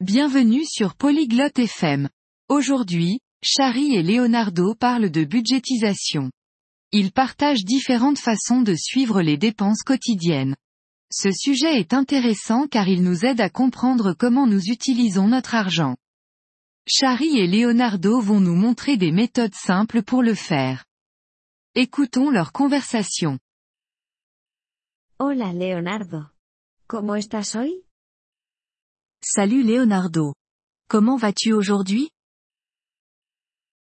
Bienvenue sur Polyglotte FM. Aujourd'hui, Chari et Leonardo parlent de budgétisation. Ils partagent différentes façons de suivre les dépenses quotidiennes. Ce sujet est intéressant car il nous aide à comprendre comment nous utilisons notre argent. Chari et Leonardo vont nous montrer des méthodes simples pour le faire. Écoutons leur conversation. Hola Leonardo. ¿Cómo estás hoy? Salut Leonardo. Comment vas-tu aujourd'hui?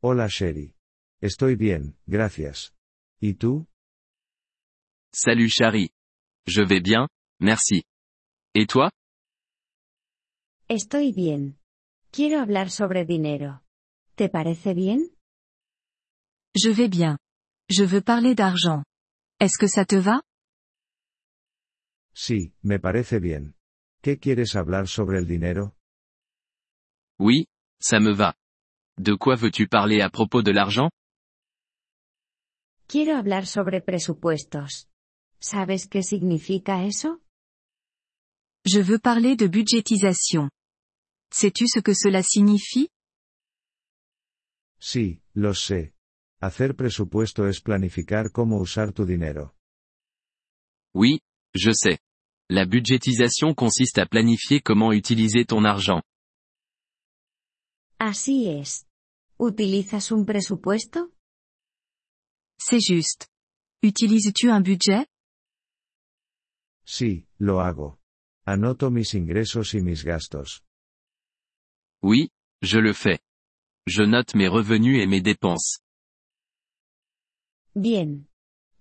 Hola Sherry. Estoy bien, gracias. ¿Y tú? Salut Chari. Je vais bien, merci. Et toi? Estoy bien. Quiero hablar sobre dinero. ¿Te parece bien? Je vais bien. Je veux parler d'argent. Est-ce que ça te va? Sí, me parece bien. ¿Qué quieres hablar sobre el dinero? Oui, ça me va. De quoi veux-tu parler à propos de l'argent? Quiero hablar sobre presupuestos. ¿Sabes qué significa eso? Je veux parler de budgétisation. Sais-tu ce que cela signifie? Sí, lo sé. Hacer presupuesto es planificar cómo usar tu dinero. Oui, je sais. La budgétisation consiste à planifier comment utiliser ton argent. Así es. ¿Utilizas un presupuesto? C'est juste. Utilises-tu un budget? Sí, lo hago. Anoto mis ingresos y mis gastos. Oui, je le fais. Je note mes revenus et mes dépenses. Bien.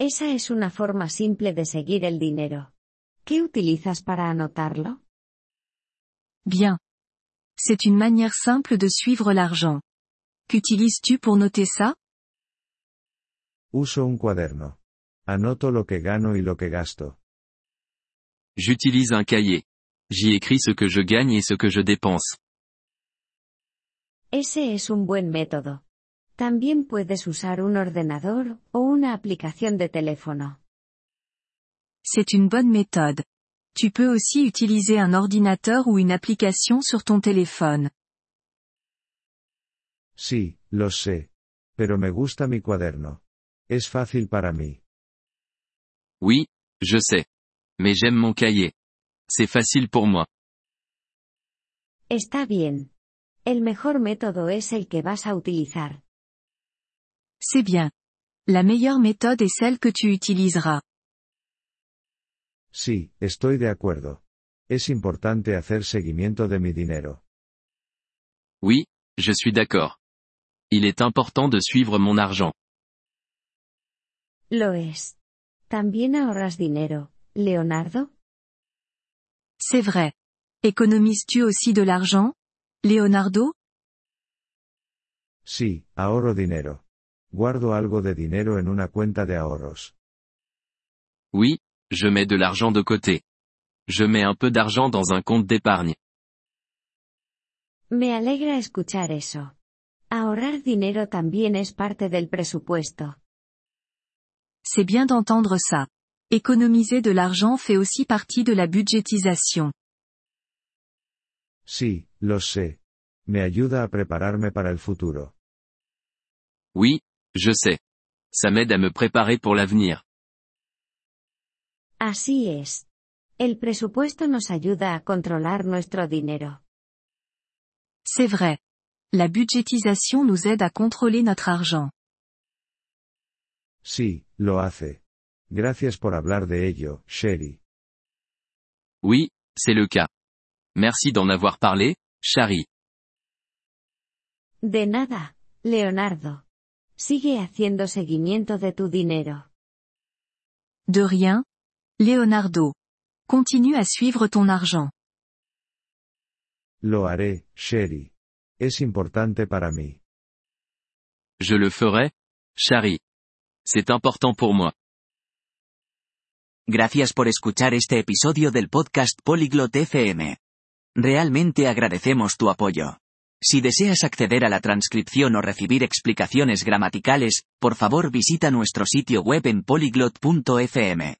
Esa es una forma simple de seguir el dinero. ¿Qué utilizas para anotarlo? Bien. C'est une manière simple de suivre l'argent. Qu'utilises-tu pour noter ça? Uso un cuaderno. Anoto lo que gano y lo que gasto. J'utilise un cahier. J'y écris ce que je gagne et ce que je dépense. Ese es un buen método. También puedes usar un ordenador o una aplicación de teléfono. C'est une bonne méthode. Tu peux aussi utiliser un ordinateur ou une application sur ton téléphone. Sí, lo sé. Pero me gusta mi cuaderno. Es fácil para mí. Oui, je sais. Mais j'aime mon cahier. C'est facile pour moi. Está bien. El mejor método es el que vas a utilizar. C'est bien. La meilleure méthode est celle que tu utiliseras. Sí, estoy de acuerdo. Es importante hacer seguimiento de mi dinero. Oui, je suis d'accord. Il est important de suivre mon argent. Lo es. ¿También ahorras dinero, Leonardo? C'est vrai. Économises-tu aussi de l'argent? Leonardo? Sí, ahorro dinero. Guardo algo de dinero en una cuenta de ahorros. Oui, je mets de l'argent de côté. Je mets un peu d'argent dans un compte d'épargne. Me alegra escuchar eso. Ahorrar dinero también es parte del presupuesto. C'est bien d'entendre ça. Économiser de l'argent fait aussi partie de la budgétisation. Sí, lo sé. Me ayuda a prepararme para el futuro. Oui, je sais. Ça m'aide à me préparer pour l'avenir. Así es. El presupuesto nos ayuda a controlar nuestro dinero. C'est vrai. La budgétisation nous aide à contrôler notre argent. Sí, lo hace. Gracias por hablar de ello, Sherry. Oui, c'est le cas. Merci d'en avoir parlé, Chari. De nada, Leonardo. Sigue haciendo seguimiento de tu dinero. De rien. Leonardo. Continue à suivre ton argent. Lo haré, Sherry. Es importante para mí. Je le ferai, Chari. C'est important pour moi. Gracias por escuchar este episodio del podcast Polyglot FM. Realmente agradecemos tu apoyo. Si deseas acceder a la transcripción o recibir explicaciones gramaticales, por favor visita nuestro sitio web en polyglot.fm.